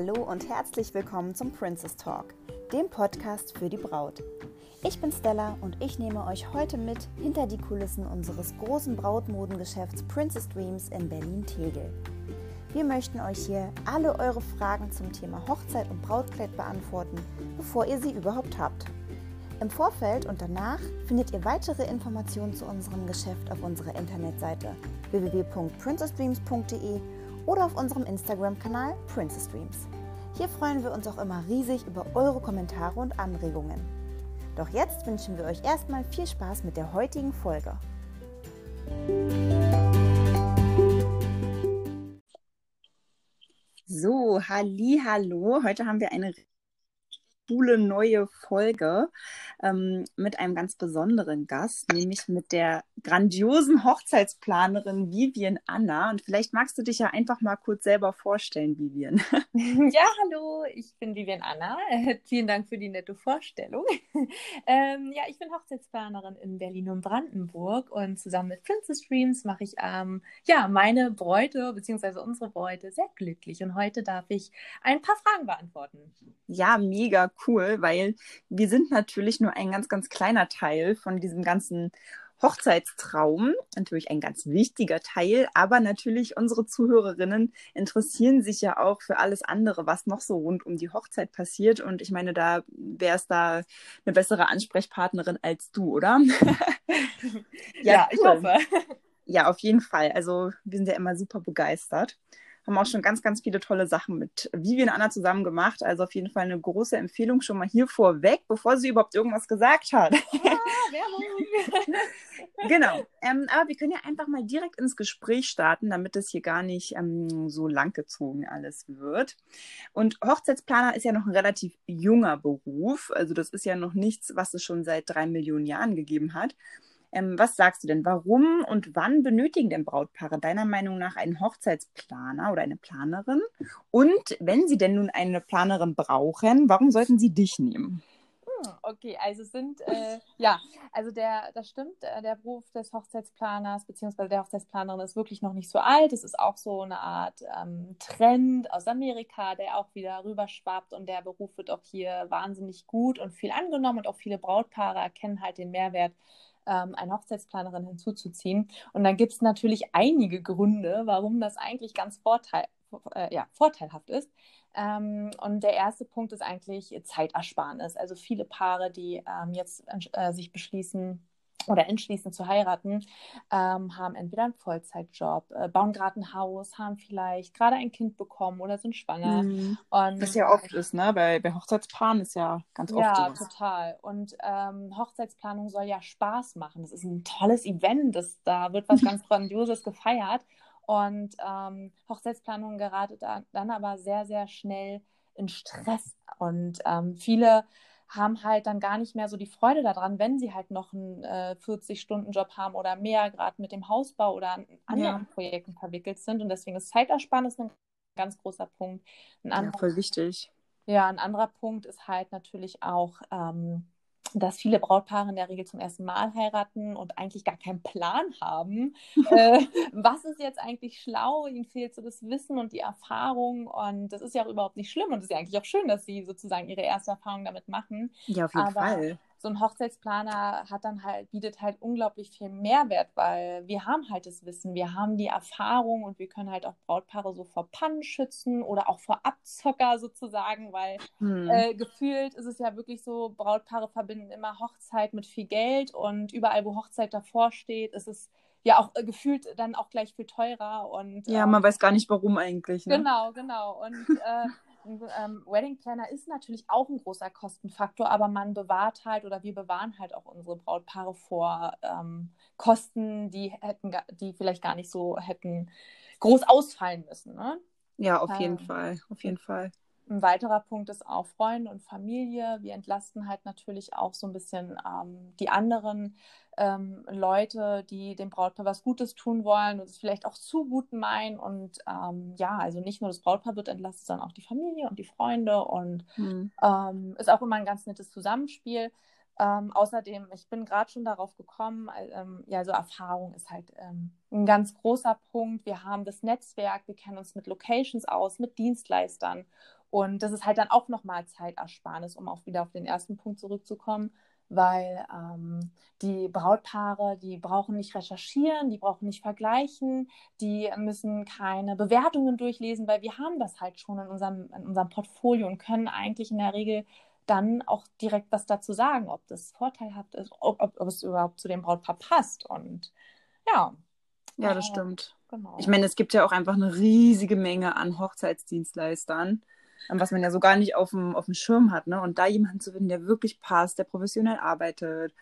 Hallo und herzlich willkommen zum Princess Talk, dem Podcast für die Braut. Ich bin Stella und ich nehme euch heute mit hinter die Kulissen unseres großen Brautmodengeschäfts Princess Dreams in Berlin-Tegel. Wir möchten euch hier alle eure Fragen zum Thema Hochzeit und Brautkleid beantworten, bevor ihr sie überhaupt habt. Im Vorfeld und danach findet ihr weitere Informationen zu unserem Geschäft auf unserer Internetseite www.princessdreams.de oder auf unserem Instagram-Kanal Princess Dreams. Hier freuen wir uns auch immer riesig über eure Kommentare und Anregungen. Doch jetzt wünschen wir euch erstmal viel Spaß mit der heutigen Folge. So, halli, hallo. Heute haben wir eine coole neue Folge ähm, mit einem ganz besonderen Gast, nämlich mit der grandiosen Hochzeitsplanerin Vivian Anna. Und vielleicht magst du dich ja einfach mal kurz selber vorstellen, Vivian. Ja, hallo, ich bin Vivian Anna. Vielen Dank für die nette Vorstellung. ähm, ja, ich bin Hochzeitsplanerin in Berlin und Brandenburg und zusammen mit Princess Dreams mache ich ähm, ja, meine Bräute bzw. unsere Bräute sehr glücklich. Und heute darf ich ein paar Fragen beantworten. Ja, mega cool, weil wir sind natürlich nur ein ganz, ganz kleiner Teil von diesem ganzen Hochzeitstraum, natürlich ein ganz wichtiger Teil, aber natürlich unsere Zuhörerinnen interessieren sich ja auch für alles andere, was noch so rund um die Hochzeit passiert. Und ich meine, da wäre es da eine bessere Ansprechpartnerin als du, oder? ja, ja, ich hoffe. Ja, auf jeden Fall. Also wir sind ja immer super begeistert haben auch schon ganz, ganz viele tolle Sachen mit Vivian Anna zusammen gemacht. Also auf jeden Fall eine große Empfehlung schon mal hier vorweg, bevor sie überhaupt irgendwas gesagt hat. Ja, genau. Ähm, aber wir können ja einfach mal direkt ins Gespräch starten, damit es hier gar nicht ähm, so langgezogen alles wird. Und Hochzeitsplaner ist ja noch ein relativ junger Beruf. Also das ist ja noch nichts, was es schon seit drei Millionen Jahren gegeben hat. Ähm, was sagst du denn? Warum und wann benötigen denn Brautpaare deiner Meinung nach einen Hochzeitsplaner oder eine Planerin? Und wenn sie denn nun eine Planerin brauchen, warum sollten sie dich nehmen? Hm, okay, also sind, äh, ja, also der, das stimmt, äh, der Beruf des Hochzeitsplaners bzw. der Hochzeitsplanerin ist wirklich noch nicht so alt. Es ist auch so eine Art ähm, Trend aus Amerika, der auch wieder rüberschwappt und der Beruf wird auch hier wahnsinnig gut und viel angenommen und auch viele Brautpaare erkennen halt den Mehrwert ähm, eine Hochzeitsplanerin hinzuzuziehen. Und dann gibt es natürlich einige Gründe, warum das eigentlich ganz vorteil, äh, ja, vorteilhaft ist. Ähm, und der erste Punkt ist eigentlich Zeitersparnis. Also viele Paare, die ähm, jetzt äh, sich beschließen, oder entschließen zu heiraten, ähm, haben entweder einen Vollzeitjob, äh, bauen gerade ein Haus, haben vielleicht gerade ein Kind bekommen oder sind schwanger. Mhm. Und, Was ja oft ist, ne? Bei, bei Hochzeitspaaren ist ja ganz oft Ja, sowas. total. Und ähm, Hochzeitsplanung soll ja Spaß machen. Das ist ein tolles Event. Das, da wird was ganz Grandioses gefeiert. Und ähm, Hochzeitsplanung gerate da, dann aber sehr, sehr schnell in Stress. Und ähm, viele haben halt dann gar nicht mehr so die Freude daran, wenn sie halt noch einen äh, 40-Stunden-Job haben oder mehr, gerade mit dem Hausbau oder an anderen ja. Projekten verwickelt sind. Und deswegen ist Zeitersparnis ein ganz großer Punkt. Ein anderer, ja, voll wichtig. Ja, ein anderer Punkt ist halt natürlich auch, ähm, dass viele Brautpaare in der Regel zum ersten Mal heiraten und eigentlich gar keinen Plan haben. äh, was ist jetzt eigentlich schlau? Ihnen fehlt so das Wissen und die Erfahrung. Und das ist ja auch überhaupt nicht schlimm. Und es ist ja eigentlich auch schön, dass sie sozusagen ihre erste Erfahrung damit machen. Ja, auf jeden Aber Fall so ein Hochzeitsplaner hat dann halt, bietet halt unglaublich viel Mehrwert, weil wir haben halt das Wissen, wir haben die Erfahrung und wir können halt auch Brautpaare so vor Pannen schützen oder auch vor Abzocker sozusagen, weil hm. äh, gefühlt ist es ja wirklich so, Brautpaare verbinden immer Hochzeit mit viel Geld und überall, wo Hochzeit davor steht, ist es ja auch äh, gefühlt dann auch gleich viel teurer und ja, man ähm, weiß gar nicht warum eigentlich. Ne? Genau, genau und äh, ein ähm, Wedding Planner ist natürlich auch ein großer Kostenfaktor, aber man bewahrt halt oder wir bewahren halt auch unsere Brautpaare vor ähm, Kosten, die hätten, die vielleicht gar nicht so hätten groß ausfallen müssen. Ne? Ja, auf jeden ähm, Fall, auf jeden Fall. Ein weiterer Punkt ist auch Freunde und Familie. Wir entlasten halt natürlich auch so ein bisschen ähm, die anderen ähm, Leute, die dem Brautpaar was Gutes tun wollen und es vielleicht auch zu gut meinen. Und ähm, ja, also nicht nur das Brautpaar wird entlastet, sondern auch die Familie und die Freunde. Und mhm. ist auch immer ein ganz nettes Zusammenspiel. Ähm, außerdem, ich bin gerade schon darauf gekommen, ähm, ja, so Erfahrung ist halt ähm, ein ganz großer Punkt. Wir haben das Netzwerk, wir kennen uns mit Locations aus, mit Dienstleistern Und das ist halt dann auch nochmal Zeitersparnis, um auch wieder auf den ersten Punkt zurückzukommen, weil ähm, die Brautpaare, die brauchen nicht recherchieren, die brauchen nicht vergleichen, die müssen keine Bewertungen durchlesen, weil wir haben das halt schon in unserem, in unserem Portfolio und können eigentlich in der Regel dann auch direkt was dazu sagen, ob das vorteilhaft ist, ob, ob, ob es überhaupt zu dem Brautpaar passt. Und ja. Ja, das äh, stimmt. Genau. Ich meine, es gibt ja auch einfach eine riesige Menge an Hochzeitsdienstleistern, was man ja so gar nicht auf dem, auf dem Schirm hat. Ne? Und da jemanden zu finden, der wirklich passt, der professionell arbeitet,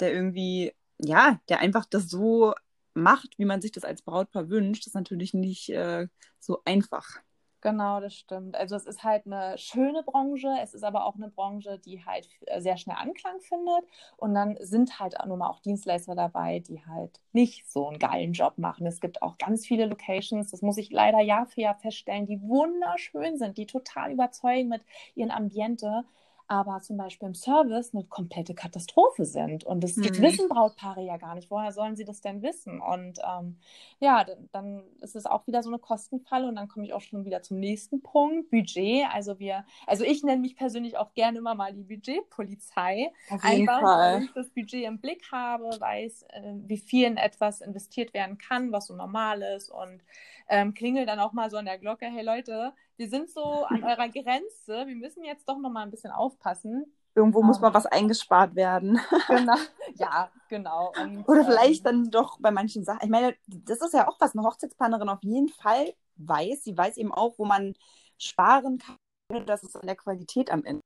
der irgendwie, ja, der einfach das so macht, wie man sich das als Brautpaar wünscht, ist natürlich nicht äh, so einfach. Genau, das stimmt. Also es ist halt eine schöne Branche, es ist aber auch eine Branche, die halt äh, sehr schnell Anklang findet. Und dann sind halt auch nur mal auch Dienstleister dabei, die halt nicht so einen geilen Job machen. Es gibt auch ganz viele Locations, das muss ich leider Jahr für Jahr feststellen, die wunderschön sind, die total überzeugen mit ihren Ambiente aber zum Beispiel im Service eine komplette Katastrophe sind. Und das, mhm. wissen Brautpaare ja gar nicht. Woher sollen sie das denn wissen? Und ähm, ja, dann ist es auch wieder so eine Kostenfalle. Und dann komme ich auch schon wieder zum nächsten Punkt: Budget. Also wir, also ich nenne mich persönlich auch gerne immer mal die Budgetpolizei. Einfach, weil ich das Budget im Blick habe, weiß, äh, wie viel in etwas investiert werden kann, was so normal ist und ähm, klingel dann auch mal so an der Glocke, hey Leute, wir sind so an eurer Grenze, wir müssen jetzt doch noch mal ein bisschen aufpassen. Irgendwo muss mal was eingespart werden. Genau, ja, genau. Und, Oder vielleicht ähm, dann doch bei manchen Sachen. Ich meine, das ist ja auch was eine Hochzeitsplanerin auf jeden Fall weiß. Sie weiß eben auch, wo man sparen kann, dass es an der Qualität am Ende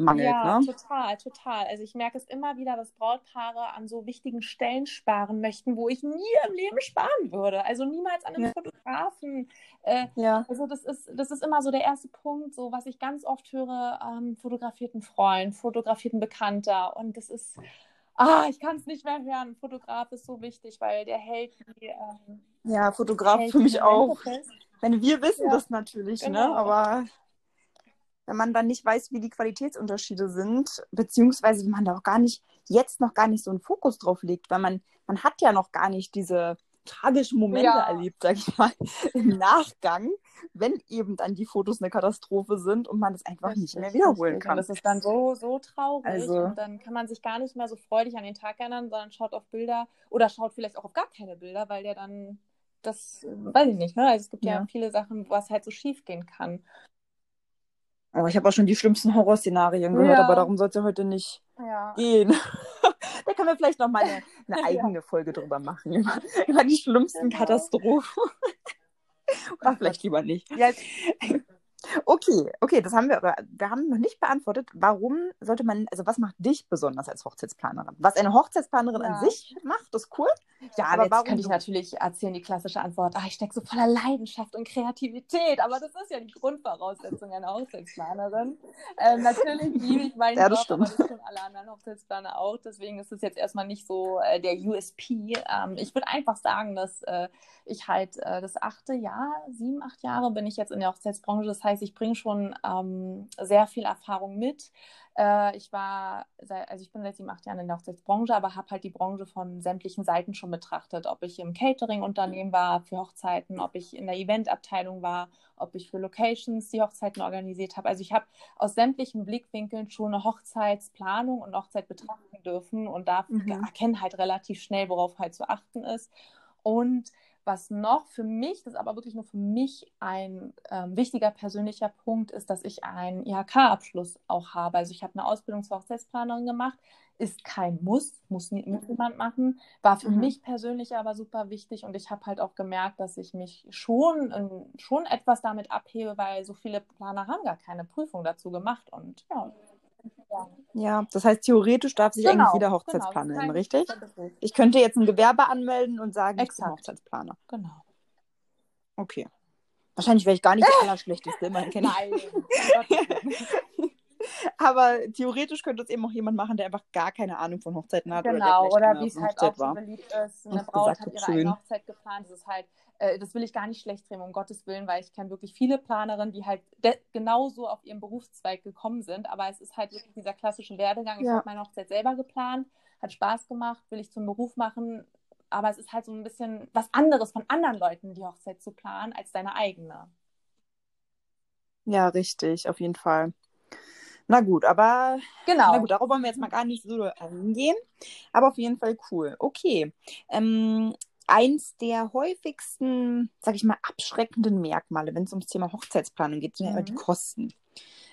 mangelt. Ja, ne? total, total. Also ich merke es immer wieder, dass Brautpaare an so wichtigen Stellen sparen möchten, wo ich nie im Leben sparen würde. Also niemals an einem ja. Fotografen. Äh, ja. Also das ist, das ist immer so der erste Punkt, so was ich ganz oft höre, ähm, fotografierten Freund, fotografierten Bekannter. Und das ist, ah, ich kann es nicht mehr hören. Fotograf ist so wichtig, weil der hält die. Ähm, ja, Fotograf für mich auch. Wenn wir wissen ja. das natürlich, ne? genau. ne? Aber wenn man dann nicht weiß, wie die Qualitätsunterschiede sind, beziehungsweise wenn man da auch gar nicht, jetzt noch gar nicht so einen Fokus drauf legt, weil man, man hat ja noch gar nicht diese tragischen Momente ja. erlebt, sag ich mal, im Nachgang, wenn eben dann die Fotos eine Katastrophe sind und man es einfach das nicht mehr wiederholen kann. Und das ist dann so, so traurig also, und dann kann man sich gar nicht mehr so freudig an den Tag erinnern, sondern schaut auf Bilder oder schaut vielleicht auch auf gar keine Bilder, weil der dann das weiß ich nicht, ne? Also es gibt ja, ja viele Sachen, was halt so schief gehen kann. Aber ich habe auch schon die schlimmsten Horrorszenarien gehört, ja. aber darum soll es ja heute nicht ja. gehen. da können wir vielleicht noch mal eine, eine eigene ja. Folge drüber machen. Über, über die schlimmsten genau. Katastrophen. Oder vielleicht lieber nicht. Ja, Okay, okay, das haben wir, aber wir haben noch nicht beantwortet. Warum sollte man, also was macht dich besonders als Hochzeitsplanerin? Was eine Hochzeitsplanerin ja. an sich macht, ist cool. Ja, aber jetzt warum könnte ich natürlich erzählen, die klassische Antwort, ah, ich stecke so voller Leidenschaft und Kreativität, aber das ist ja die Grundvoraussetzung einer Hochzeitsplanerin. Ähm, natürlich liebe ich meinen ja, das Job, stimmt. aber das tun alle anderen Hochzeitsplaner auch, deswegen ist es jetzt erstmal nicht so äh, der USP. Ähm, ich würde einfach sagen, dass äh, ich halt äh, das achte Jahr, sieben, acht Jahre bin ich jetzt in der Hochzeitsbranche, das heißt, ich bringe schon ähm, sehr viel Erfahrung mit. Äh, ich war, also ich bin seit sieben, acht Jahren in der Hochzeitsbranche, aber habe halt die Branche von sämtlichen Seiten schon betrachtet. Ob ich im Catering-Unternehmen war für Hochzeiten, ob ich in der Eventabteilung war, ob ich für Locations die Hochzeiten organisiert habe. Also ich habe aus sämtlichen Blickwinkeln schon eine Hochzeitsplanung und Hochzeit betrachten dürfen und da mhm. erkenne halt relativ schnell, worauf halt zu achten ist. Und was noch für mich, das ist aber wirklich nur für mich ein ähm, wichtiger persönlicher Punkt ist, dass ich einen IHK-Abschluss auch habe. Also ich habe eine Ausbildung zur Hochzeitsplanerin gemacht, ist kein Muss, muss niemand machen, war für mhm. mich persönlich aber super wichtig und ich habe halt auch gemerkt, dass ich mich schon, schon etwas damit abhebe, weil so viele Planer haben gar keine Prüfung dazu gemacht und ja, ja, das heißt, theoretisch darf sich genau, eigentlich jeder Hochzeitsplaner genau, nennen, richtig? Ich könnte jetzt ein Gewerbe anmelden und sagen, Exakt. ich bin Hochzeitsplaner. Genau. Okay. Wahrscheinlich wäre ich gar nicht der Allerschlechteste, immerhin kenne ich. Nein. Aber theoretisch könnte es eben auch jemand machen, der einfach gar keine Ahnung von Hochzeiten hat. Genau, oder, oder wie es halt auch so beliebt ist. Eine Braut hat ihre schön. eigene Hochzeit geplant. Das ist halt äh, das will ich gar nicht schlecht drehen, um Gottes Willen, weil ich kenne wirklich viele Planerinnen, die halt genauso auf ihren Berufszweig gekommen sind. Aber es ist halt wirklich dieser klassische Werdegang. Ich ja. habe meine Hochzeit selber geplant, hat Spaß gemacht, will ich zum Beruf machen. Aber es ist halt so ein bisschen was anderes von anderen Leuten, die Hochzeit zu planen, als deine eigene. Ja, richtig, auf jeden Fall. Na gut, aber Genau. na gut, darauf wollen wir jetzt mal gar nicht so eingehen. Aber auf jeden Fall cool. Okay. Ähm, eins der häufigsten, sag ich mal, abschreckenden Merkmale, wenn es ums Thema Hochzeitsplanung geht, sind ja immer die Mhm. Kosten.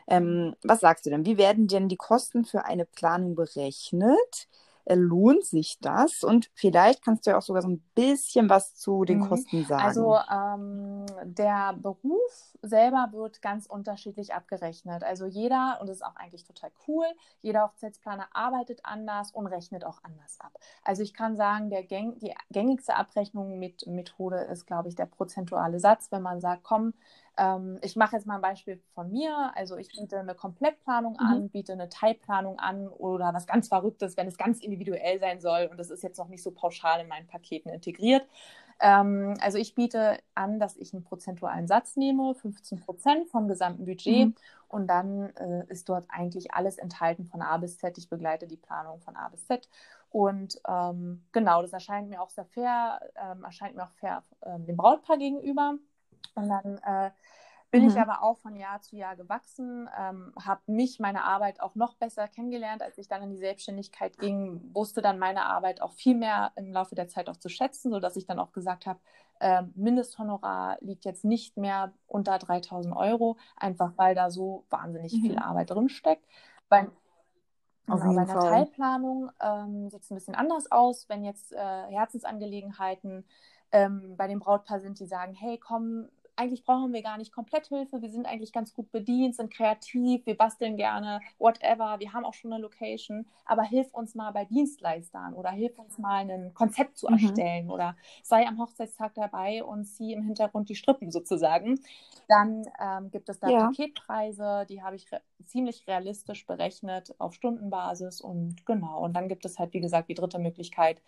Ähm, was sagst du denn? Wie werden denn die Kosten für eine Planung berechnet? Äh, lohnt sich das? Und vielleicht kannst du ja auch sogar so ein bisschen was zu den Mhm. Kosten sagen. Also ähm, der Beruf selber wird ganz unterschiedlich abgerechnet. Also jeder, und das ist auch eigentlich total cool, jeder Hochzeitsplaner arbeitet anders und rechnet auch anders ab. Also ich kann sagen, der gäng die gängigste Abrechnung mit Methode ist, glaube ich, der prozentuale Satz, wenn man sagt, komm, ähm, ich mache jetzt mal ein Beispiel von mir. Also ich biete eine Komplettplanung an, biete eine Teilplanung an oder was ganz Verrücktes, wenn es ganz individuell sein soll und das ist jetzt noch nicht so pauschal in meinen Paketen integriert. Ähm, also ich biete an, dass ich einen prozentualen Satz nehme, 15 Prozent vom gesamten Budget Mhm. und dann äh, ist dort eigentlich alles enthalten von A bis Z. Ich begleite die Planung von A bis Z und ähm, genau, das erscheint mir auch sehr fair, ähm, erscheint mir auch fair ähm, dem Brautpaar gegenüber. Und dann äh, bin ich Mhm. aber auch von Jahr zu Jahr gewachsen, ähm, habe mich, meine Arbeit auch noch besser kennengelernt, als ich dann in die Selbstständigkeit ging, wusste dann meine Arbeit auch viel mehr im Laufe der Zeit auch zu schätzen, sodass ich dann auch gesagt habe, ähm, Mindesthonorar liegt jetzt nicht mehr unter 3000 Euro, einfach weil da so wahnsinnig Mhm. viel Arbeit drinsteckt. Bei, genau, bei einer Fall. Teilplanung ähm, sieht es ein bisschen anders aus, wenn jetzt äh, Herzensangelegenheiten ähm, bei dem Brautpaar sind, die sagen, hey, komm, eigentlich brauchen wir gar nicht Kompletthilfe, wir sind eigentlich ganz gut bedient, sind kreativ, wir basteln gerne, whatever, wir haben auch schon eine Location, aber hilf uns mal bei Dienstleistern oder hilf uns mal ein Konzept zu Mhm. erstellen oder sei am Hochzeitstag dabei und zieh im Hintergrund die Strippen sozusagen. Dann ähm, gibt es da Ja. Paketpreise, die habe ich re ziemlich realistisch berechnet auf Stundenbasis und genau. Und dann gibt es halt, wie gesagt, die dritte Möglichkeit.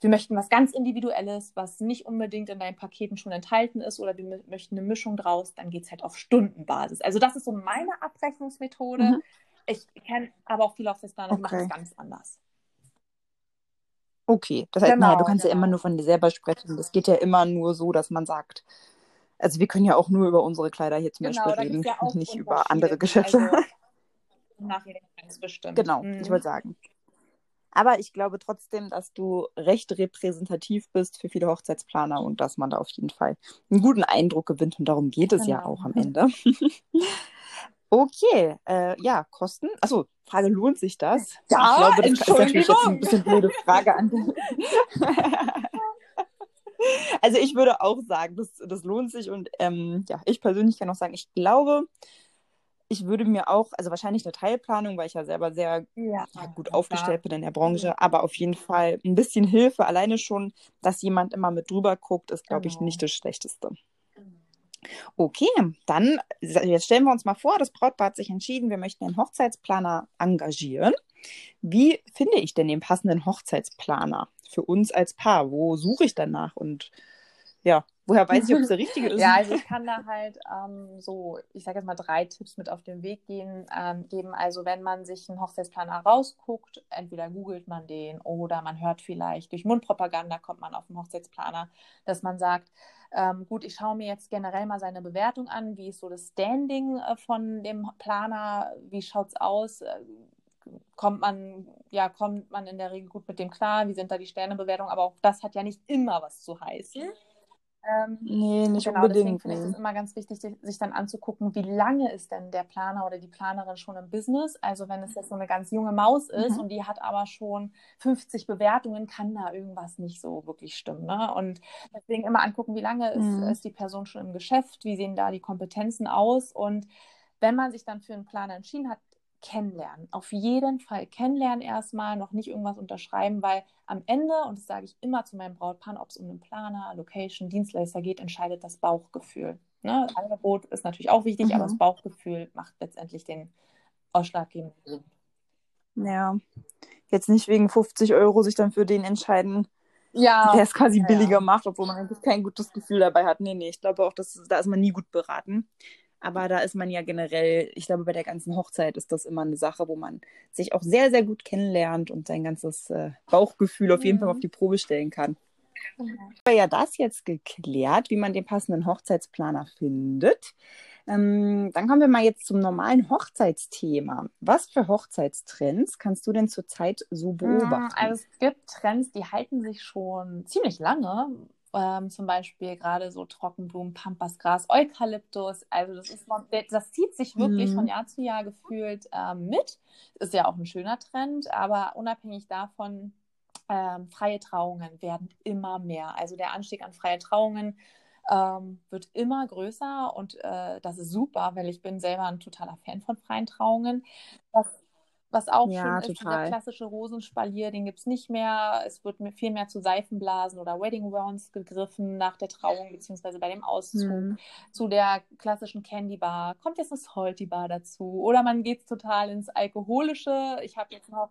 Wir möchten was ganz Individuelles, was nicht unbedingt in deinen Paketen schon enthalten ist oder wir mö- möchten eine Mischung draus, dann geht es halt auf Stundenbasis. Also das ist so meine Abrechnungsmethode. Mhm. Ich kenne aber auch viele Hochzeitsplaner, die machen Okay. es ganz anders. Okay, das heißt, naja, du Genau, kannst ja immer genau. nur von dir selber sprechen. Das geht ja immer nur so, dass man sagt, also wir können ja auch nur über unsere Kleider hier zum Genau, Beispiel reden, ja nicht über andere Geschäfte. also nachher ganz bestimmt. Genau, Mhm. ich wollte sagen. Aber ich glaube trotzdem, dass du recht repräsentativ bist für viele Hochzeitsplaner und dass man da auf jeden Fall einen guten Eindruck gewinnt und darum geht es ja Genau. auch am Ende. Okay, äh, ja, Kosten. Achso, Frage, lohnt sich das? Ja, ich glaube, das ist natürlich jetzt ein bisschen blöde Frage an. also ich würde auch sagen, das, das lohnt sich und ähm, ja, ich persönlich kann auch sagen, ich glaube, ich würde mir auch, also wahrscheinlich eine Teilplanung, weil ich ja selber sehr Ja, ja, gut aufgestellt bin in der Branche, aber auf jeden Fall ein bisschen Hilfe, alleine schon, dass jemand immer mit drüber guckt, ist, glaube ich, Genau. nicht das Schlechteste. Okay, dann jetzt stellen wir uns mal vor, das Brautpaar hat sich entschieden, wir möchten einen Hochzeitsplaner engagieren. Wie finde ich denn den passenden Hochzeitsplaner für uns als Paar? Wo suche ich danach? Und ja, woher weiß ich, ob es der richtige ist? Ja, also ich kann da halt ähm, so, ich sage jetzt mal drei Tipps mit auf den Weg gehen, ähm, geben. Also wenn man sich einen Hochzeitsplaner rausguckt, entweder googelt man den oder man hört vielleicht durch Mundpropaganda kommt man auf einen Hochzeitsplaner, dass man sagt, ähm, gut, ich schaue mir jetzt generell mal seine Bewertung an, wie ist so das Standing äh, von dem Planer, wie schaut's aus? Äh, Kommt man, ja, kommt man in der Regel gut mit dem klar? Wie sind da die Sternebewertungen? Aber auch das hat ja nicht immer was zu heißen. Ähm, nee, nicht Genau, deswegen unbedingt. finde ich es immer ganz wichtig, sich sich dann anzugucken, wie lange ist denn der Planer oder die Planerin schon im Business. Also wenn es jetzt so eine ganz junge Maus ist Mhm. und die hat aber schon 50 Bewertungen, kann da irgendwas nicht so wirklich stimmen. Ne? Und deswegen immer angucken, wie lange ist, Mhm. ist die Person schon im Geschäft, wie sehen da die Kompetenzen aus. Und wenn man sich dann für einen Planer entschieden hat, kennenlernen. Auf jeden Fall kennenlernen erstmal, noch nicht irgendwas unterschreiben, weil am Ende, und das sage ich immer zu meinem Brautpaar, ob es um einen Planer, Location, Dienstleister geht, entscheidet das Bauchgefühl. Ne? Das Angebot ist natürlich auch wichtig, Mhm. aber das Bauchgefühl macht letztendlich den ausschlaggebenden Grund. Ja. Jetzt nicht wegen 50 Euro sich dann für den entscheiden, Ja, der es quasi ja, billiger ja. macht, obwohl man eigentlich kein gutes Gefühl dabei hat. Nee, nee, ich glaube auch, dass, da ist man nie gut beraten. Aber da ist man ja generell, ich glaube, bei der ganzen Hochzeit ist das immer eine Sache, wo man sich auch sehr, sehr gut kennenlernt und sein ganzes äh, Bauchgefühl auf jeden Fall Mhm. auf die Probe stellen kann. Genau. Aber ja, das jetzt geklärt, wie man den passenden Hochzeitsplaner findet. Ähm, dann kommen wir mal jetzt zum normalen Hochzeitsthema. Was für Hochzeitstrends kannst du denn zurzeit so beobachten? Also es gibt Trends, die halten sich schon ziemlich lange. Ähm, zum Beispiel gerade so Trockenblumen, Pampasgras, Eukalyptus. Also das ist das zieht sich wirklich mhm. von Jahr zu Jahr gefühlt ähm, mit. Ist ja auch ein schöner Trend, aber unabhängig davon, ähm, freie Trauungen werden immer mehr. Also der Anstieg an freie Trauungen ähm, wird immer größer und äh, das ist super, weil ich bin selber ein totaler Fan von freien Trauungen. Was, was auch ja, schön ist, der klassische Rosenspalier, den gibt es nicht mehr. Es wird viel mehr zu Seifenblasen oder Wedding Rounds gegriffen nach der Trauung beziehungsweise bei dem Auszug. Mhm. Zu der klassischen Candy Bar kommt jetzt eine Salty Bar dazu. Oder man geht total ins Alkoholische. Ich habe jetzt noch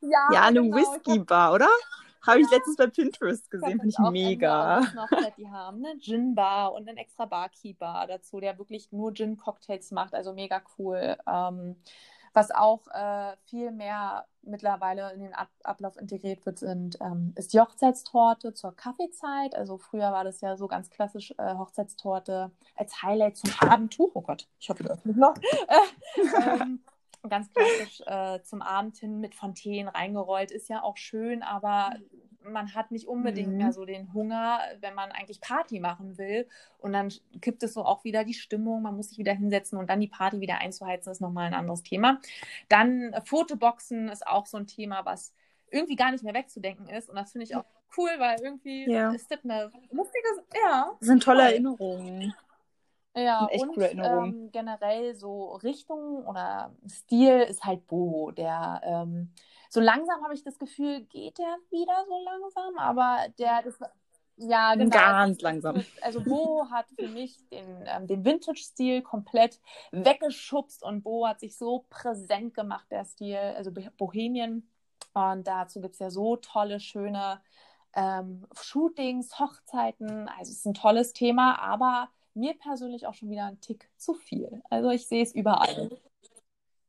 ja, ja eine genau. Whisky-Bar, oder? Habe ich letztens bei Pinterest gesehen, finde ich mega. Noch, die haben eine Gin-Bar und einen extra Barkeeper dazu, der wirklich nur Gin-Cocktails macht, also mega cool. Ähm, was auch äh, viel mehr mittlerweile in den Ab Ablauf integriert wird, sind, ähm, ist die Hochzeitstorte zur Kaffeezeit. Also früher war das ja so ganz klassisch äh, Hochzeitstorte als Highlight zum Abendtuch. Oh Gott, ich hoffe, du öffnest noch. ähm, ganz klassisch äh, zum Abend hin mit Fontänen reingerollt, ist ja auch schön, aber man hat nicht unbedingt mhm. mehr so den Hunger, wenn man eigentlich Party machen will. Und dann kippt es so auch wieder die Stimmung, man muss sich wieder hinsetzen und dann die Party wieder einzuheizen, ist nochmal ein anderes Thema. Dann äh, Fotoboxen ist auch so ein Thema, was irgendwie gar nicht mehr wegzudenken ist. Und das finde ich auch cool, weil irgendwie ja. ist das eine lustige, ja. Das sind tolle Erinnerungen. Ja, echt und coole ähm, generell so Richtung oder Stil ist halt Boho. Der ähm, so langsam habe ich das Gefühl, geht der wieder so langsam, aber der das ja genau. Ganz langsam. Also Boho hat für mich den, ähm, den Vintage-Stil komplett weggeschubst und Boho hat sich so präsent gemacht, der Stil, also Bohemien. Und dazu gibt es ja so tolle, schöne ähm, Shootings, Hochzeiten. Also es ist ein tolles Thema, aber mir persönlich auch schon wieder ein Tick zu viel. Also ich sehe es überall.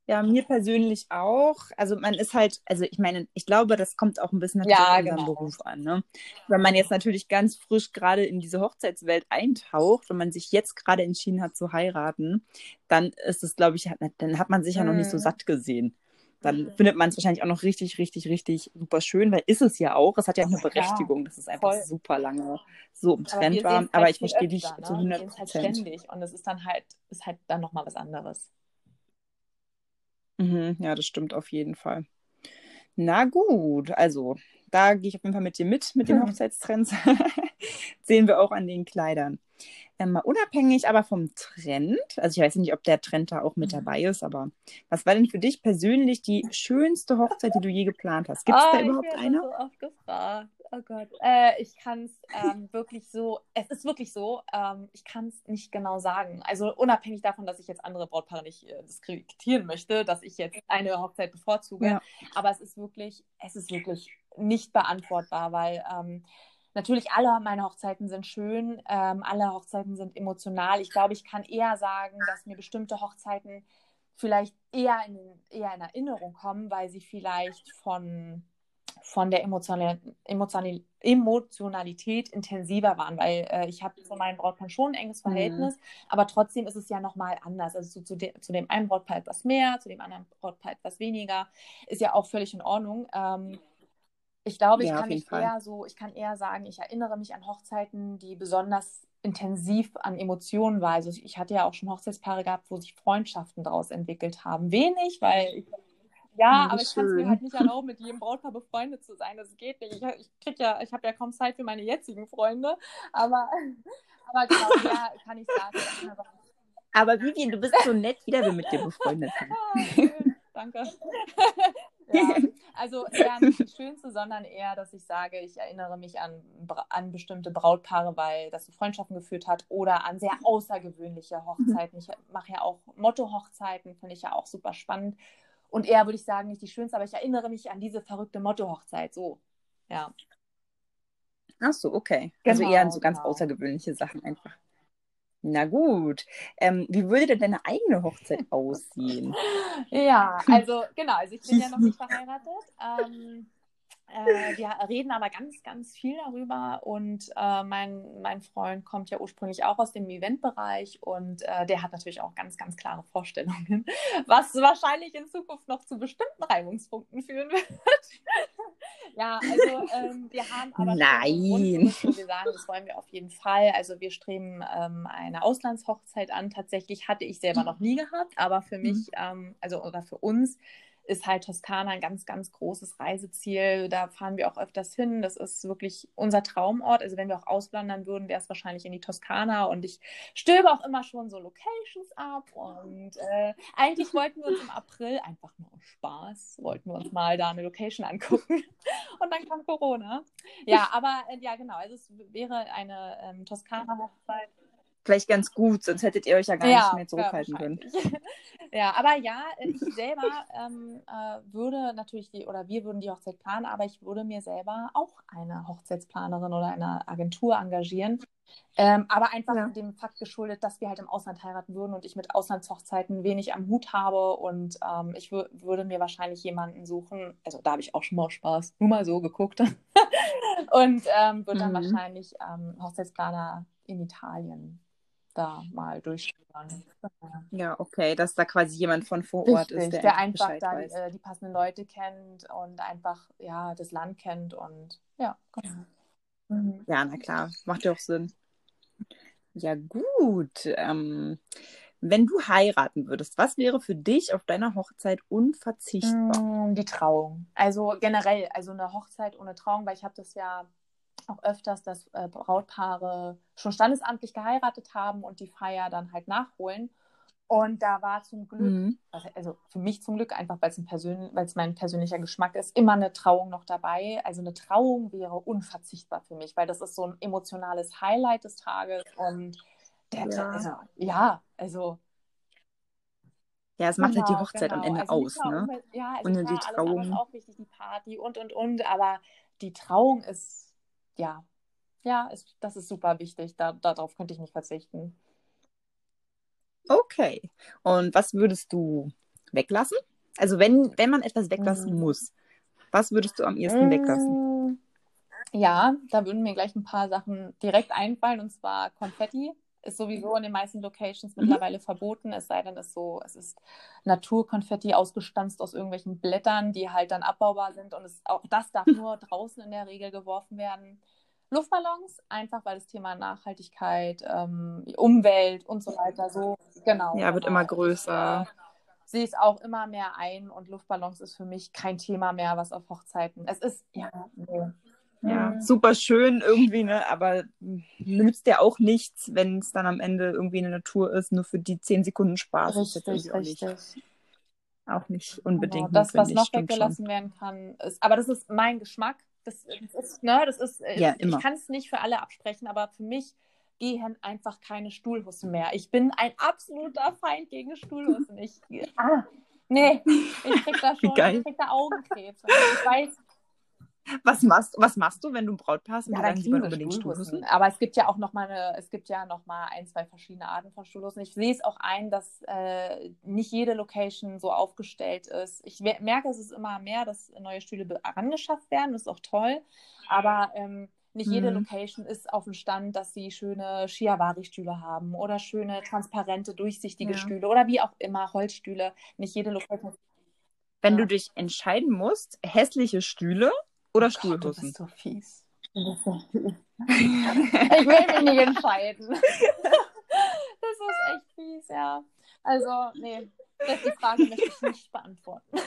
Ja, mir persönlich auch. Also man ist halt, also ich meine, ich glaube, das kommt auch ein bisschen natürlich ja, auf unseren genau. Beruf an. Ne? Wenn man jetzt natürlich ganz frisch gerade in diese Hochzeitswelt eintaucht und man sich jetzt gerade entschieden hat zu heiraten, dann ist es, glaube ich, dann hat man sich ja noch nicht so mhm. satt gesehen dann mhm. findet man es wahrscheinlich auch noch richtig, richtig, richtig super schön, weil ist es ja auch. Es hat ja auch eine Berechtigung, dass es einfach voll. super lange so im Trend war. Halt Aber ich verstehe dich ne? zu 100 halt Prozent. Halt ständig und es ist dann halt, ist halt dann nochmal was anderes. Mhm, ja, das stimmt auf jeden Fall. Na gut, also da gehe ich auf jeden Fall mit dir mit, mit den Hochzeitstrends. Sehen wir auch an den Kleidern. Ähm, unabhängig aber vom Trend, also ich weiß nicht, ob der Trend da auch mit mhm. dabei ist, aber was war denn für dich persönlich die schönste Hochzeit, die du je geplant hast? Gibt es oh, da überhaupt ich eine? so oft gefragt. Oh Gott. Äh, ich kann es ähm, wirklich so, es ist wirklich so, ähm, ich kann es nicht genau sagen. Also unabhängig davon, dass ich jetzt andere Brautpaare nicht äh, diskreditieren möchte, dass ich jetzt eine Hochzeit bevorzuge. Ja. Aber es ist wirklich, es ist wirklich nicht beantwortbar, weil ähm, Natürlich, alle meine Hochzeiten sind schön, ähm, alle Hochzeiten sind emotional. Ich glaube, ich kann eher sagen, dass mir bestimmte Hochzeiten vielleicht eher in, eher in Erinnerung kommen, weil sie vielleicht von, von der Emotional, Emotional, Emotionalität intensiver waren, weil äh, ich habe zu meinem Brautpaar schon ein enges mhm. Verhältnis, mhm. aber trotzdem ist es ja nochmal anders. Also zu, zu, de, zu, dem einen Brautpaar etwas mehr, zu dem anderen Brautpaar etwas weniger, ist ja auch völlig in Ordnung. Ähm, ich glaube, ich ja, kann mich eher so, ich kann eher sagen, ich erinnere mich an Hochzeiten, die besonders intensiv an Emotionen waren. Also ich hatte ja auch schon Hochzeitspaare gehabt, wo sich Freundschaften daraus entwickelt haben. Wenig, weil ich, ja, hm, aber ich kann es mir halt nicht erlauben, mit jedem Brautpaar befreundet zu sein. Das geht nicht. Ich, ich krieg ja, ich habe ja kaum Zeit für meine jetzigen Freunde. Aber, aber genau, ja, kann ich sagen. Aber Vivian, du bist so nett, wie wir mit dir befreundet sind. Ah, danke. Ja, also eher nicht das Schönste, sondern eher, dass ich sage, ich erinnere mich an, an bestimmte Brautpaare, weil das zu Freundschaften geführt hat oder an sehr außergewöhnliche Hochzeiten. Ich mache ja auch Motto-Hochzeiten, finde ich ja auch super spannend. Und eher würde ich sagen, nicht die schönste, aber ich erinnere mich an diese verrückte Motto-Hochzeit. So, ja. Ach so, okay. Also genau, eher an so ganz genau. außergewöhnliche Sachen einfach. Na gut. Ähm, wie würde denn deine eigene Hochzeit aussehen? ja, also genau, also ich bin ja noch nicht verheiratet. Ähm, Äh, wir reden aber ganz, ganz viel darüber und äh, mein, mein Freund kommt ja ursprünglich auch aus dem Eventbereich und äh, der hat natürlich auch ganz, ganz klare Vorstellungen, was wahrscheinlich in Zukunft noch zu bestimmten Reibungspunkten führen wird. Ja, also ähm, wir haben aber Nein. Grund, wir sagen, das wollen wir auf jeden Fall. Also wir streben ähm, eine Auslandshochzeit an. Tatsächlich hatte ich selber noch nie gehabt, aber für mich, mhm. ähm, also oder für uns, ist halt Toskana ein ganz, ganz großes Reiseziel. Da fahren wir auch öfters hin. Das ist wirklich unser Traumort. Also wenn wir auch auswandern würden, wäre es wahrscheinlich in die Toskana. Und ich stöbe auch immer schon so Locations ab. Und äh, eigentlich wollten wir uns im April einfach nur aus Spaß, wollten wir uns mal da eine Location angucken. Und dann kam Corona. Ja, aber äh, ja, genau. Also es wäre eine ähm, Toskana-Hochzeit vielleicht ganz gut, sonst hättet ihr euch ja gar ja, nicht mehr zurückhalten können. ja, aber ja, ich selber ähm, äh, würde natürlich die, oder wir würden die Hochzeit planen, aber ich würde mir selber auch eine Hochzeitsplanerin oder eine Agentur engagieren. Ähm, aber einfach ja. dem Fakt geschuldet, dass wir halt im Ausland heiraten würden und ich mit Auslandshochzeiten wenig am Hut habe und ähm, ich würde mir wahrscheinlich jemanden suchen, also da habe ich auch schon mal Spaß, nur mal so geguckt und ähm, würde dann mhm. wahrscheinlich ähm, Hochzeitsplaner in Italien da mal durchschauen. Ja, okay, dass da quasi jemand von vor Ort Richtig, ist, der, der einfach da die, äh, die, passenden Leute kennt und einfach ja das Land kennt und ja, genau. Mhm. Ja, na klar, macht ja auch Sinn. Ja, gut. Ähm, wenn du heiraten würdest, was wäre für dich auf deiner Hochzeit unverzichtbar? Mm, die Trauung. Also generell, also eine Hochzeit ohne Trauung, weil ich habe das ja auch öfters, dass äh, Brautpaare schon standesamtlich geheiratet haben und die Feier dann halt nachholen. Und da war zum Glück, mhm. also, für mich zum Glück einfach, weil es Persön mein persönlicher Geschmack ist, immer eine Trauung noch dabei. Also eine Trauung wäre unverzichtbar für mich, weil das ist so ein emotionales Highlight des Tages und der, ja. Also, ja, also ja, es macht genau, halt die genau, Hochzeit genau. am Ende also aus, ne? Ja, also und klar, die Trauung. Alles auch wichtig, die Party und und und, aber die Trauung ist ja, ja, ist, das ist super wichtig. Da, darauf könnte ich nicht verzichten. Okay. Und was würdest du weglassen? Also wenn, wenn man etwas weglassen mhm. muss, was würdest du am ehesten mhm. weglassen? Ja, da würden mir gleich ein paar Sachen direkt einfallen, und zwar Konfetti ist sowieso in den meisten Locations mhm. mittlerweile verboten, es sei denn, es, so, es ist Naturkonfetti ausgestanzt aus irgendwelchen Blättern, die halt dann abbaubar sind und es, auch das darf nur draußen in der Regel geworfen werden. Luftballons, einfach weil das Thema Nachhaltigkeit, ähm, Umwelt und so weiter so, genau. Ja, wird immer größer. Ich, äh, sehe es auch immer mehr ein und Luftballons ist für mich kein Thema mehr, was auf Hochzeiten. Es ist, ja, nee. Ja, mhm. super schön irgendwie, ne? aber nützt ja auch nichts, wenn es dann am Ende irgendwie in der Natur ist, nur für die zehn Sekunden Spaß. Richtig, richtig. Auch nicht, auch nicht unbedingt. Genau. Das, was noch weggelassen schon. werden kann, ist, aber das ist mein Geschmack. Das, das ist, ne, das ist, äh, ja, ich kann es nicht für alle absprechen, aber für mich gehen einfach keine Stuhlhussen mehr. Ich bin ein absoluter Feind gegen Stuhlhussen. Ich, ah, nee, ich krieg da schon, ich krieg da Augenkrebs. Ich weiß, was machst, was machst du, wenn du ein Brautpaar hast? Ja, dann sie unbedingt Stuhlhusten. Aber es gibt ja auch noch mal eine, es gibt ja noch mal ein, zwei verschiedene Arten von Stuhlhusten. Ich sehe es auch ein, dass äh, nicht jede Location so aufgestellt ist. Ich merke, es ist immer mehr, dass neue Stühle angeschafft werden. Das ist auch toll. Aber ähm, nicht jede mhm. Location ist auf dem Stand, dass sie schöne Shiawari-Stühle haben oder schöne, transparente, durchsichtige ja. Stühle oder wie auch immer, Holzstühle. Nicht jede Location. Wenn du dich entscheiden musst, hässliche Stühle oder Stuhlhussen? Du bist so fies. ich will mich nicht entscheiden. das ist echt fies, ja. Also, nee, die Frage möchte ich nicht beantworten.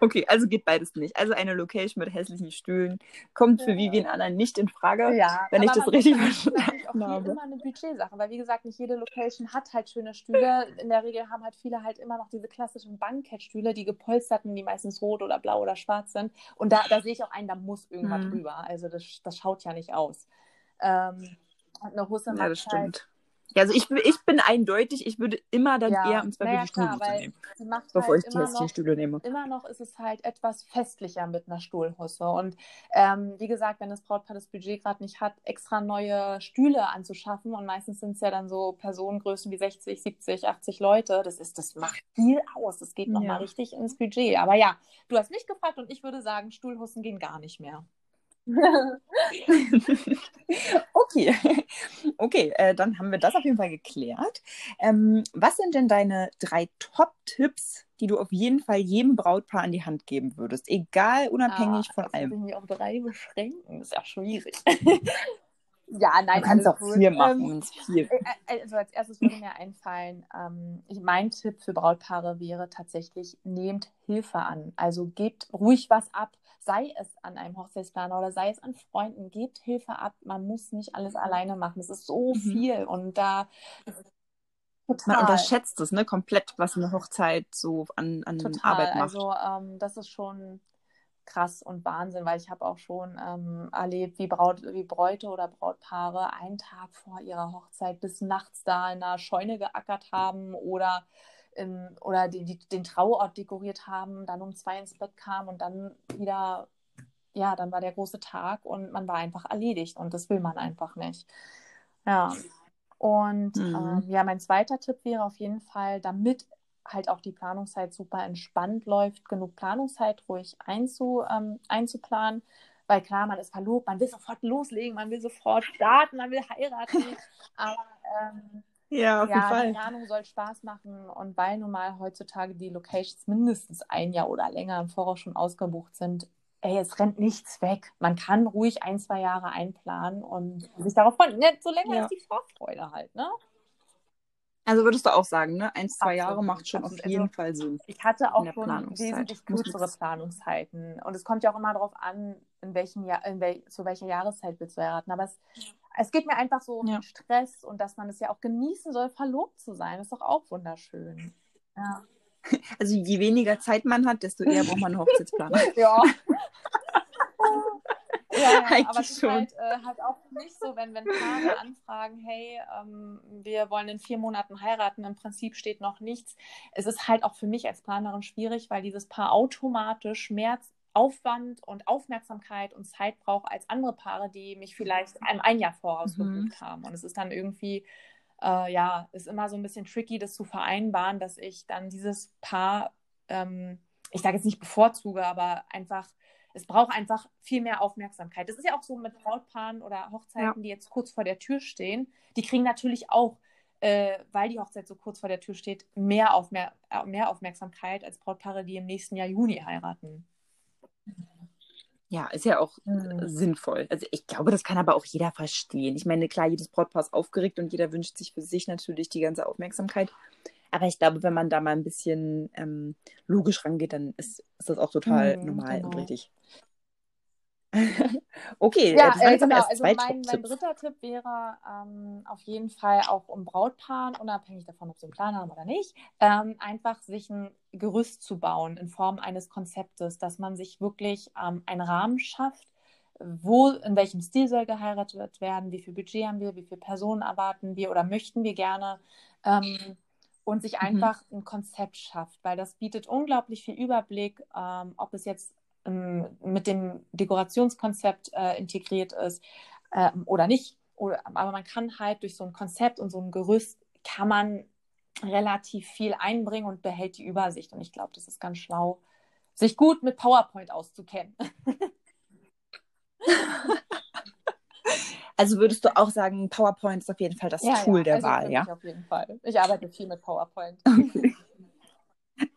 Okay, also geht beides nicht. Also eine Location mit hässlichen Stühlen kommt für ja. Vivian Anna nicht in Frage, ja, wenn ich das richtig verstanden habe. Das ist immer eine Budgetsache, weil wie gesagt, nicht jede Location hat halt schöne Stühle. In der Regel haben halt viele halt immer noch diese klassischen Bankheadstühle, die gepolsterten, die meistens rot oder blau oder schwarz sind. Und da, da sehe ich auch ein, da muss irgendwas mhm. drüber. Also das, das schaut ja nicht aus. Ähm, eine Hose ja, das halt, stimmt Ja, also ich, ich bin eindeutig, ich würde immer dann Ja, eher im Zweifel naja, die klar, Stuhlhose weil nehmen, sie macht bevor halt ich die immer hässliche noch Stühle nehme. immer noch ist es halt etwas festlicher mit einer Stuhlhusse. Und ähm, wie gesagt, wenn das Brautpaar das Budget gerade nicht hat, extra neue Stühle anzuschaffen und meistens sind es ja dann so Personengrößen wie 60, 70, 80 Leute, das ist, das macht viel aus. Das geht nochmal Ja. richtig ins Budget. Aber ja, du hast mich gefragt und ich würde sagen, Stuhlhussen gehen gar nicht mehr. Okay, okay, äh, dann haben wir das auf jeden Fall geklärt. Ähm, was sind denn deine drei Top-Tipps, die du auf jeden Fall jedem Brautpaar an die Hand geben würdest? Egal, unabhängig Ah, von allem. ich mich auf drei beschränken. Das ist ja schwierig. ja, nein, Du kannst alles auch vier machen, Ähm, wenn's vier. Äh, Also als erstes würde mir einfallen, ähm, mein Tipp für Brautpaare wäre tatsächlich, nehmt Hilfe an. Also gebt ruhig was ab, sei es an einem Hochzeitsplaner oder sei es an Freunden, gebt Hilfe ab. Man muss nicht alles alleine machen. Es ist so Mhm. viel und da Man total. unterschätzt es, ne, komplett, was eine Hochzeit so an, an Total. Arbeit macht. Also ähm, das ist schon krass und Wahnsinn, weil ich habe auch schon ähm, erlebt, wie, Braut, wie Bräute oder Brautpaare einen Tag vor ihrer Hochzeit bis nachts da in einer Scheune geackert haben oder, in, oder die, die, den Trauort dekoriert haben, dann um zwei ins Bett kamen und dann wieder, ja, dann war der große Tag und man war einfach erledigt und das will man einfach nicht. Ja. Und Mhm. ähm, ja, mein zweiter Tipp wäre auf jeden Fall, damit halt auch die Planungszeit super entspannt läuft, genug Planungszeit ruhig einzu, ähm, einzuplanen. Weil klar, man ist verlobt, man will sofort loslegen, man will sofort starten, man will heiraten. Aber ähm, Ja, auf jeden ja, die Fall. Planung soll Spaß machen und weil nun mal heutzutage die Locations mindestens ein Jahr oder länger im Voraus schon ausgebucht sind, ey, es rennt nichts weg. Man kann ruhig ein, zwei Jahre einplanen und sich darauf freuen. Ne, so länger Ja. ist die Vorfreude halt, ne? Also würdest du auch sagen, ne? Ein, zwei Jahre Absolut, macht schon absolut. auf jeden Also, Fall Sinn. Ich hatte auch schon wesentlich kürzere Planungszeiten. Und es kommt ja auch immer darauf an, in welchem Jahr, in wel zu welcher Jahreszeit willst du heiraten. Aber es, es geht mir einfach so um Ja. den Stress und dass man es ja auch genießen soll, verlobt zu sein. Das ist doch auch wunderschön. Ja. Also je weniger Zeit man hat, desto eher braucht man einen Hochzeitsplaner. Ja. Ja, ja, Eigentlich aber es ist schon. halt, äh, halt auch nicht so, wenn, wenn Paare anfragen, hey, ähm, wir wollen in vier Monaten heiraten, im Prinzip steht noch nichts. Es ist halt auch für mich als Planerin schwierig, weil dieses Paar automatisch mehr Aufwand und Aufmerksamkeit und Zeit braucht als andere Paare, die mich vielleicht ein, ein Jahr voraus Mhm. gebucht haben. Und es ist dann irgendwie, äh, ja, ist immer so ein bisschen tricky, das zu vereinbaren, dass ich dann dieses Paar, ähm, ich sage jetzt nicht bevorzuge, aber einfach es braucht einfach viel mehr Aufmerksamkeit. Das ist ja auch so mit Brautpaaren oder Hochzeiten, die jetzt kurz vor der Tür stehen. Die kriegen natürlich auch, äh, weil die Hochzeit so kurz vor der Tür steht, mehr, Aufmer äh, mehr Aufmerksamkeit als Brautpaare, die im nächsten Jahr Juni heiraten. Ja, ist ja auch Mhm. sinnvoll. Also ich glaube, das kann aber auch jeder verstehen. Ich meine, klar, jedes Brautpaar ist aufgeregt und jeder wünscht sich für sich natürlich die ganze Aufmerksamkeit. Aber ich glaube, wenn man da mal ein bisschen ähm, logisch rangeht, dann ist, ist das auch total Mhm, normal genau. und richtig. okay, äh, Ja, äh, aber genau. Also mein, mein dritter Tipp wäre ähm, auf jeden Fall auch um Brautpaaren, unabhängig davon, ob sie einen Plan haben oder nicht, ähm, einfach sich ein Gerüst zu bauen in Form eines Konzeptes, dass man sich wirklich ähm, einen Rahmen schafft, wo, in welchem Stil soll geheiratet werden, wie viel Budget haben wir, wie viele Personen erwarten wir oder möchten wir gerne. Ähm, und sich Mhm. einfach ein Konzept schafft, weil das bietet unglaublich viel Überblick, ähm, ob es jetzt mit dem Dekorationskonzept äh, integriert ist ähm, oder nicht. Oder, aber man kann halt durch so ein Konzept und so ein Gerüst kann man relativ viel einbringen und behält die Übersicht. Und ich glaube, das ist ganz schlau, sich gut mit PowerPoint auszukennen. Also würdest du auch sagen, PowerPoint ist auf jeden Fall das Ja, Tool ja, der also Wahl, ja? auf jeden Fall. Ich arbeite viel mit PowerPoint. Okay.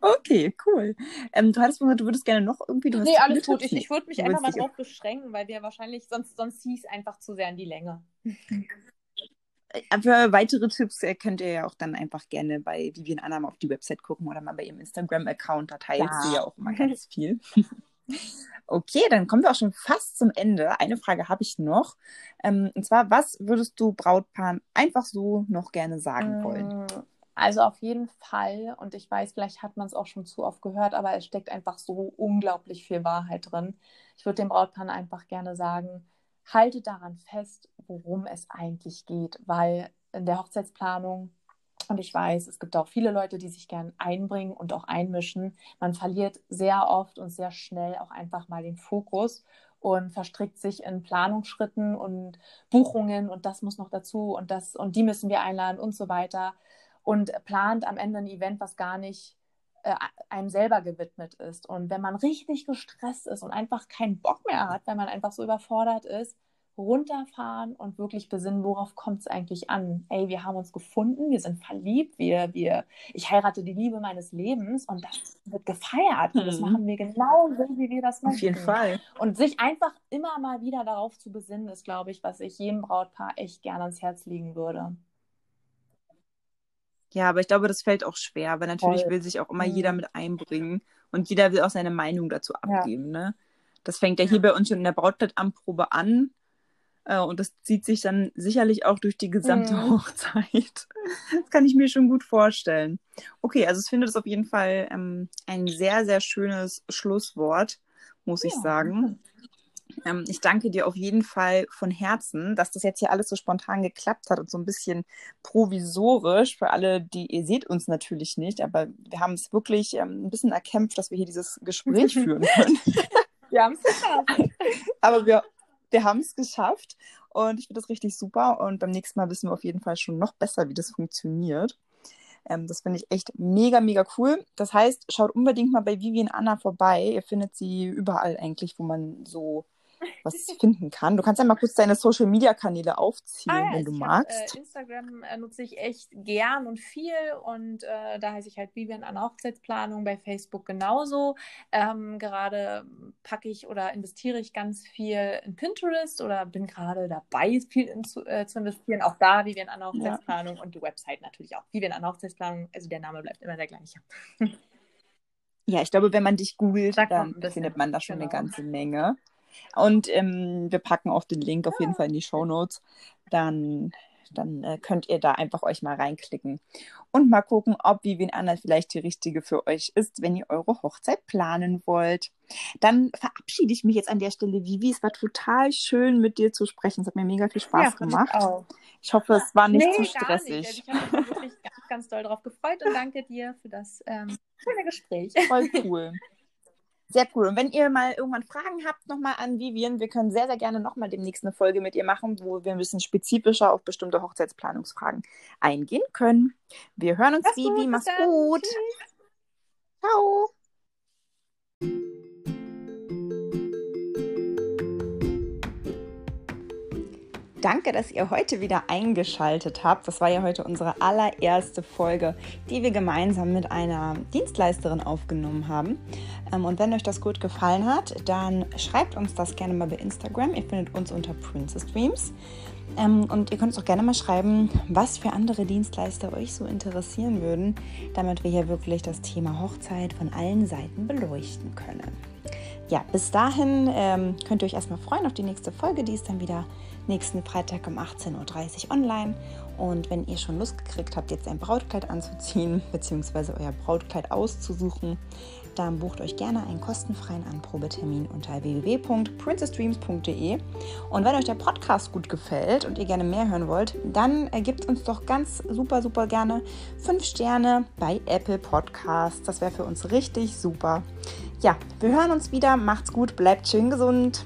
Okay, cool. Ähm, du hattest gesagt, du würdest gerne noch irgendwie, du Nee, alles gut. Ich, ich würde mich einfach mal drauf beschränken, weil wir wahrscheinlich, sonst, sonst hieß einfach zu sehr in die Länge. Äh, Für weitere Tipps äh, könnt ihr ja auch dann einfach gerne bei Vivian Anna mal auf die Website gucken oder mal bei ihrem Instagram-Account. Da teilt sie Ja. ja auch immer ganz viel. Okay, dann kommen wir auch schon fast zum Ende. Eine Frage habe ich noch. Ähm, und zwar, was würdest du Brautpaaren einfach so noch gerne sagen wollen? Also auf jeden Fall, und ich weiß, vielleicht hat man es auch schon zu oft gehört, aber es steckt einfach so unglaublich viel Wahrheit drin. Ich würde dem Brautpaar einfach gerne sagen, halte daran fest, worum es eigentlich geht, weil in der Hochzeitsplanung. Und ich weiß, es gibt auch viele Leute, die sich gern einbringen und auch einmischen. Man verliert sehr oft und sehr schnell auch einfach mal den Fokus und verstrickt sich in Planungsschritten und Buchungen und das muss noch dazu und das und die müssen wir einladen und so weiter und plant am Ende ein Event, was gar nicht äh, einem selber gewidmet ist. Und wenn man richtig gestresst ist und einfach keinen Bock mehr hat, wenn man einfach so überfordert ist, runterfahren und wirklich besinnen, worauf kommt es eigentlich an? Ey, wir haben uns gefunden, wir sind verliebt, wir, wir, ich heirate die Liebe meines Lebens und das wird gefeiert. Mhm. Das machen wir genau so, wie wir das möchten. Auf jeden Fall. Und sich einfach immer mal wieder darauf zu besinnen, ist, glaube ich, was ich jedem Brautpaar echt gerne ans Herz legen würde. Ja, aber ich glaube, das fällt auch schwer, weil natürlich Voll. will sich auch immer mhm. jeder mit einbringen und jeder will auch seine Meinung dazu abgeben. Ja. Ne? Das fängt ja hier bei uns schon in der Brautkleidanprobe an. Äh, und das zieht sich dann sicherlich auch durch die gesamte mhm. Hochzeit. Das kann ich mir schon gut vorstellen. Okay, also ich finde das auf jeden Fall ähm, ein sehr, sehr schönes Schlusswort, muss ja. ich sagen. Ähm, ich danke dir auf jeden Fall von Herzen, dass das jetzt hier alles so spontan geklappt hat und so ein bisschen provisorisch für alle, die ihr seht uns natürlich nicht, aber wir haben es wirklich ähm, ein bisschen erkämpft, dass wir hier dieses Gespräch führen können. wir haben es geschafft. aber wir, wir haben es geschafft und ich finde das richtig super und beim nächsten Mal wissen wir auf jeden Fall schon noch besser, wie das funktioniert. Ähm, das finde ich echt mega, mega cool. Das heißt, schaut unbedingt mal bei Vivian Anna vorbei. Ihr findet sie überall eigentlich, wo man so was finden kann. Du kannst ja mal kurz deine Social Media Kanäle aufziehen, ah, ja, wenn du magst. Hab, äh, Instagram äh, nutze ich echt gern und viel und äh, da heiße ich halt Vivian an Hochzeitsplanung, bei Facebook genauso. Ähm, gerade packe ich oder investiere ich ganz viel in Pinterest oder bin gerade dabei, viel in, zu, äh, zu, investieren. Auch da Vivian an Hochzeitsplanung ja. und die Website natürlich auch. Vivian an Hochzeitsplanung, also der Name bleibt immer der gleiche. Ja, ich glaube, wenn man dich googelt, da dann findet man da schon genau. eine ganze Menge. Und ähm, wir packen auch den Link auf jeden Fall in die Show Notes. Dann, dann äh, könnt ihr da einfach euch mal reinklicken und mal gucken, ob Vivian Anna vielleicht die richtige für euch ist, wenn ihr eure Hochzeit planen wollt. Dann verabschiede ich mich jetzt an der Stelle, Vivi. Es war total schön, mit dir zu sprechen. Es hat mir mega viel Spaß ja, gemacht. Ich, ich, hoffe, es war nicht nee, zu stressig. Nicht. Also ich habe mich wirklich ganz, ganz doll darauf gefreut und danke dir für das ähm, schöne Gespräch. Voll cool. Sehr cool. Und wenn ihr mal irgendwann Fragen habt, nochmal an Vivian, wir können sehr, sehr gerne nochmal demnächst eine Folge mit ihr machen, wo wir ein bisschen spezifischer auf bestimmte Hochzeitsplanungsfragen eingehen können. Wir hören uns, Vivi. Mach's gut. Ciao. Danke, dass ihr heute wieder eingeschaltet habt. Das war ja heute unsere allererste Folge, die wir gemeinsam mit einer Dienstleisterin aufgenommen haben. Ähm, und wenn euch das gut gefallen hat, dann schreibt uns das gerne mal bei Instagram. Ihr findet uns unter Princess Dreams. Ähm, und ihr könnt uns auch gerne mal schreiben, was für andere Dienstleister euch so interessieren würden, damit wir hier wirklich das Thema Hochzeit von allen Seiten beleuchten können. Ja, bis dahin ähm, könnt ihr euch erstmal freuen auf die nächste Folge. Die ist dann wieder nächsten Freitag um 18.30 Uhr online. Und wenn ihr schon Lust gekriegt habt, jetzt ein Brautkleid anzuziehen, beziehungsweise euer Brautkleid auszusuchen, dann bucht euch gerne einen kostenfreien Anprobetermin unter www.princessdreams.de. Und wenn euch der Podcast gut gefällt und ihr gerne mehr hören wollt, dann gebt uns doch ganz super, super gerne 5 Sterne bei Apple Podcasts. Das wäre für uns richtig super. Ja, wir hören uns wieder. Macht's gut, bleibt schön gesund.